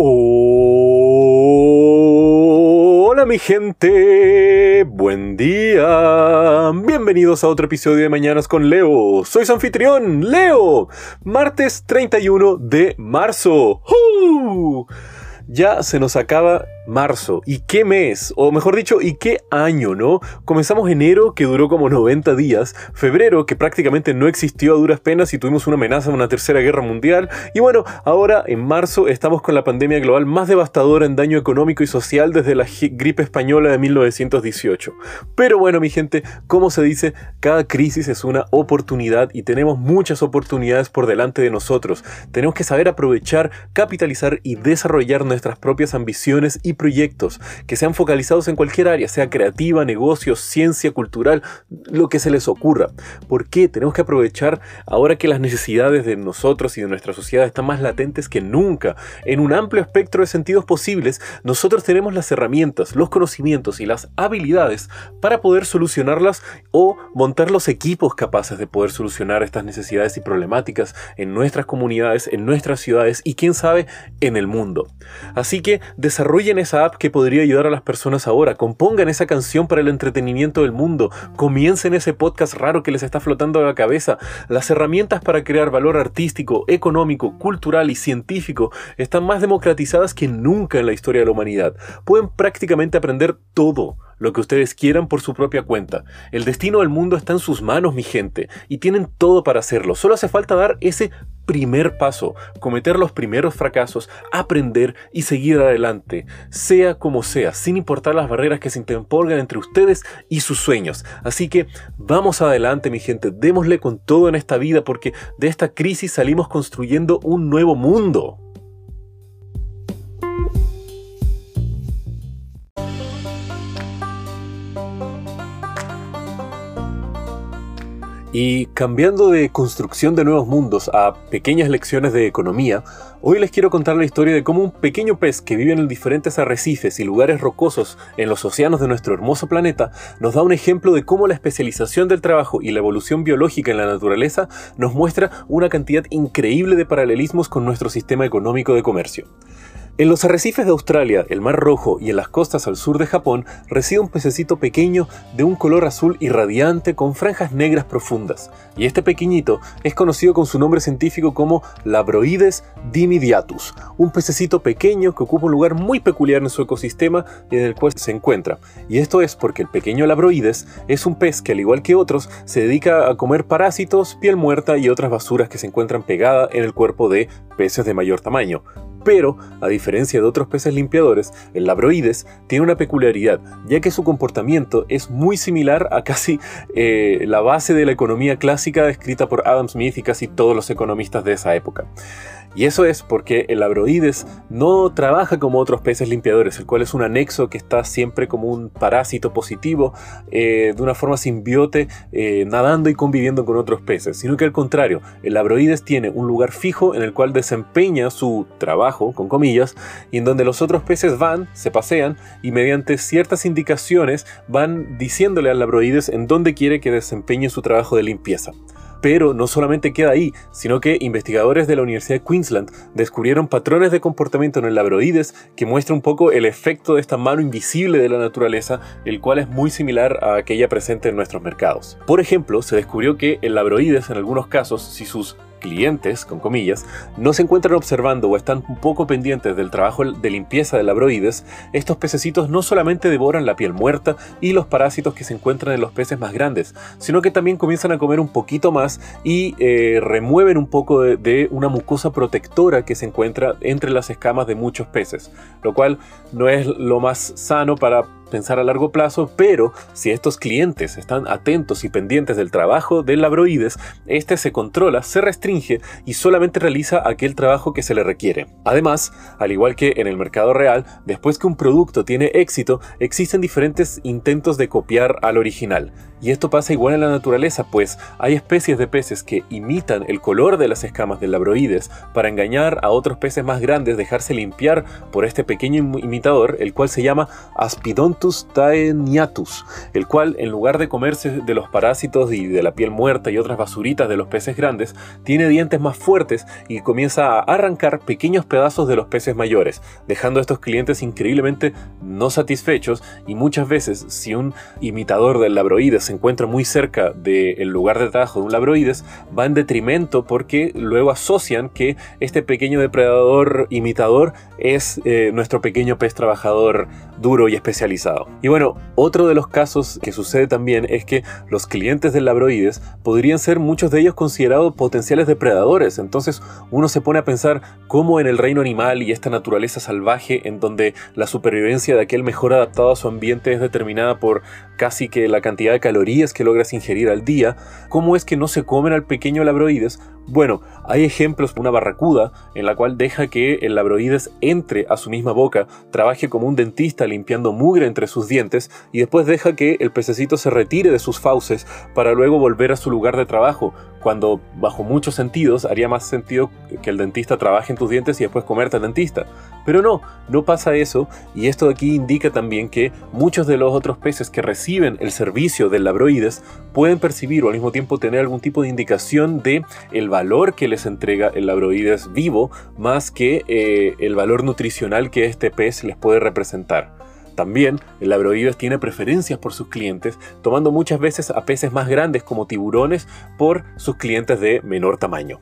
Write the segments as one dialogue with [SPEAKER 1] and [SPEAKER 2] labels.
[SPEAKER 1] Hola mi gente, buen día. Bienvenidos a otro episodio de Mañanas con Leo. Soy su anfitrión, Leo. Martes 31 de marzo. Ya se nos acaba marzo. ¿Y qué mes? O mejor dicho, ¿y qué año, no? Comenzamos enero, que duró como 90 días, febrero, que prácticamente no existió a duras penas y tuvimos una amenaza de una tercera guerra mundial, y bueno, ahora en marzo estamos con la pandemia global más devastadora en daño económico y social desde la gripe española de 1918. Pero bueno, mi gente, como se dice, cada crisis es una oportunidad y tenemos muchas oportunidades por delante de nosotros. Tenemos que saber aprovechar, capitalizar y desarrollar nuestras propias ambiciones y proyectos que sean focalizados en cualquier área, sea creativa, negocios, ciencia, cultural, lo que se les ocurra. ¿Por qué? Tenemos que aprovechar ahora que las necesidades de nosotros y de nuestra sociedad están más latentes que nunca. En un amplio espectro de sentidos posibles, nosotros tenemos las herramientas, los conocimientos y las habilidades para poder solucionarlas o montar los equipos capaces de poder solucionar estas necesidades y problemáticas en nuestras comunidades, en nuestras ciudades y quién sabe, en el mundo. Así que desarrollen app que podría ayudar a las personas ahora, compongan esa canción para el entretenimiento del mundo, comiencen ese podcast raro que les está flotando a la cabeza. Las herramientas para crear valor artístico, económico, cultural y científico están más democratizadas que nunca en la historia de la humanidad. Pueden prácticamente aprender todo lo que ustedes quieran por su propia cuenta. El destino del mundo está en sus manos, mi gente, y tienen todo para hacerlo. Solo hace falta dar ese primer paso, cometer los primeros fracasos, aprender y seguir adelante, sea como sea, sin importar las barreras que se interpongan entre ustedes y sus sueños. Así que vamos adelante, mi gente, démosle con todo en esta vida porque de esta crisis salimos construyendo un nuevo mundo. Y cambiando de construcción de nuevos mundos a pequeñas lecciones de economía, hoy les quiero contar la historia de cómo un pequeño pez que vive en diferentes arrecifes y lugares rocosos en los océanos de nuestro hermoso planeta nos da un ejemplo de cómo la especialización del trabajo y la evolución biológica en la naturaleza nos muestra una cantidad increíble de paralelismos con nuestro sistema económico de comercio. En los arrecifes de Australia, el Mar Rojo y en las costas al sur de Japón reside un pececito pequeño de un color azul irradiante con franjas negras profundas, y este pequeñito es conocido con su nombre científico como Labroides dimidiatus, un pececito pequeño que ocupa un lugar muy peculiar en su ecosistema y en el cual se encuentra. Y esto es porque el pequeño Labroides es un pez que al igual que otros se dedica a comer parásitos, piel muerta y otras basuras que se encuentran pegadas en el cuerpo de peces de mayor tamaño. Pero, a diferencia de otros peces limpiadores, el labroides tiene una peculiaridad, ya que su comportamiento es muy similar a casi eh, la base de la economía clásica descrita por Adam Smith y casi todos los economistas de esa época. Y eso es porque el labroides no trabaja como otros peces limpiadores, el cual es un anexo que está siempre como un parásito positivo, eh, de una forma simbiote, eh, nadando y conviviendo con otros peces, sino que al contrario, el labroides tiene un lugar fijo en el cual desempeña su trabajo, con comillas, y en donde los otros peces van, se pasean y mediante ciertas indicaciones van diciéndole al labroides en dónde quiere que desempeñe su trabajo de limpieza. Pero no solamente queda ahí, sino que investigadores de la Universidad de Queensland descubrieron patrones de comportamiento en el labroides que muestra un poco el efecto de esta mano invisible de la naturaleza, el cual es muy similar a aquella presente en nuestros mercados. Por ejemplo, se descubrió que el labroides en algunos casos, si sus clientes, con comillas, no se encuentran observando o están un poco pendientes del trabajo de limpieza de labroides, estos pececitos no solamente devoran la piel muerta y los parásitos que se encuentran en los peces más grandes, sino que también comienzan a comer un poquito más y eh, remueven un poco de, de una mucosa protectora que se encuentra entre las escamas de muchos peces, lo cual no es lo más sano para pensar a largo plazo, pero si estos clientes están atentos y pendientes del trabajo del labroides, este se controla, se restringe y solamente realiza aquel trabajo que se le requiere. Además, al igual que en el mercado real, después que un producto tiene éxito, existen diferentes intentos de copiar al original. Y esto pasa igual en la naturaleza, pues hay especies de peces que imitan el color de las escamas del labroides para engañar a otros peces más grandes, dejarse limpiar por este pequeño imitador, el cual se llama Aspidontus taeniatus, el cual en lugar de comerse de los parásitos y de la piel muerta y otras basuritas de los peces grandes, tiene dientes más fuertes y comienza a arrancar pequeños pedazos de los peces mayores, dejando a estos clientes increíblemente no satisfechos y muchas veces si un imitador del labroides se encuentra muy cerca del lugar de trabajo de un labroides, va en detrimento porque luego asocian que este pequeño depredador imitador es eh, nuestro pequeño pez trabajador duro y especializado. Y bueno, otro de los casos que sucede también es que los clientes del labroides podrían ser muchos de ellos considerados potenciales depredadores. Entonces uno se pone a pensar cómo en el reino animal y esta naturaleza salvaje en donde la supervivencia de aquel mejor adaptado a su ambiente es determinada por casi que la cantidad de calorías que logras ingerir al día, ¿cómo es que no se comen al pequeño labroides? Bueno, hay ejemplos, una barracuda en la cual deja que el labroides entre a su misma boca, trabaje como un dentista limpiando mugre entre sus dientes y después deja que el pececito se retire de sus fauces para luego volver a su lugar de trabajo, cuando bajo muchos sentidos haría más sentido que el dentista trabaje en tus dientes y después comerte al dentista. Pero no, no pasa eso y esto de aquí indica también que muchos de los otros peces que reciben el servicio del labroides pueden percibir o al mismo tiempo tener algún tipo de indicación de el valor que les entrega el labroides vivo más que eh, el valor nutricional que este pez les puede representar. También, el labroides tiene preferencias por sus clientes, tomando muchas veces a peces más grandes como tiburones por sus clientes de menor tamaño.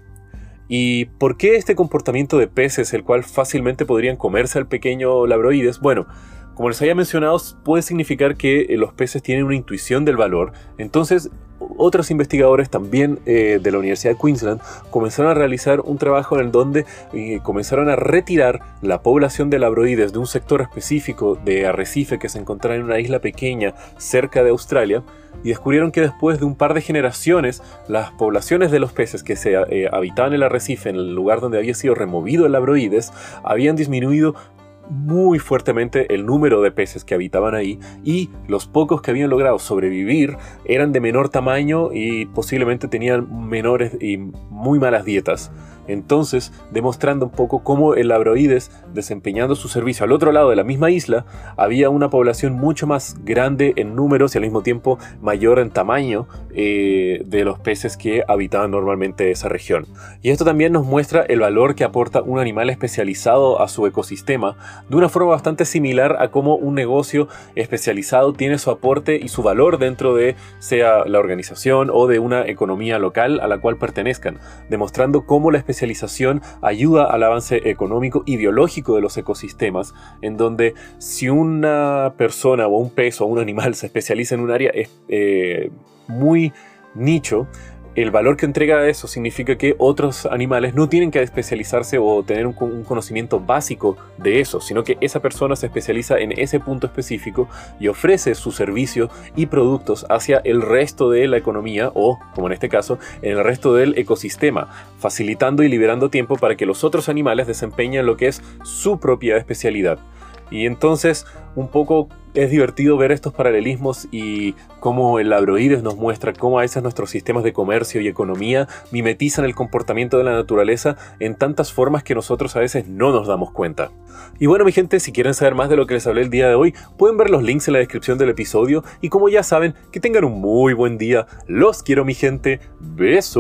[SPEAKER 1] ¿Y por qué este comportamiento de peces, el cual fácilmente podrían comerse al pequeño labroides? Bueno, como les había mencionado, puede significar que eh, los peces tienen una intuición del valor. Entonces, otros investigadores también eh, de la Universidad de Queensland comenzaron a realizar un trabajo en el donde eh, comenzaron a retirar la población de labroides de un sector específico de arrecife que se encontraba en una isla pequeña cerca de Australia y descubrieron que después de un par de generaciones las poblaciones de los peces que se habitaban en el arrecife en el lugar donde había sido removido el labroides habían disminuido muy fuertemente el número de peces que habitaban ahí y los pocos que habían logrado sobrevivir eran de menor tamaño y posiblemente tenían menores y muy malas dietas. Entonces, demostrando un poco cómo el labroides, desempeñando su servicio al otro lado de la misma isla, había una población mucho más grande en números y al mismo tiempo mayor en tamaño eh, de los peces que habitaban normalmente esa región. Y esto también nos muestra el valor que aporta un animal especializado a su ecosistema, de una forma bastante similar a cómo un negocio especializado tiene su aporte y su valor dentro de sea la organización o de una economía local a la cual pertenezcan, demostrando cómo la especialización especialización ayuda al avance económico y biológico de los ecosistemas, en donde si una persona o un pez o un animal se especializa en un área eh, muy nicho, el valor que entrega eso significa que otros animales no tienen que especializarse o tener un, conocimiento básico de eso, sino que esa persona se especializa en ese punto específico y ofrece su servicio y productos hacia el resto de la economía o, como en este caso, en el resto del ecosistema, facilitando y liberando tiempo para que los otros animales desempeñen lo que es su propia especialidad. Y entonces un poco es divertido ver estos paralelismos y cómo el labroides nos muestra cómo a veces nuestros sistemas de comercio y economía mimetizan el comportamiento de la naturaleza en tantas formas que nosotros a veces no nos damos cuenta. Y bueno mi gente, si quieren saber más de lo que les hablé el día de hoy, pueden ver los links en la descripción del episodio y como ya saben, que tengan un muy buen día. Los quiero mi gente. Besos.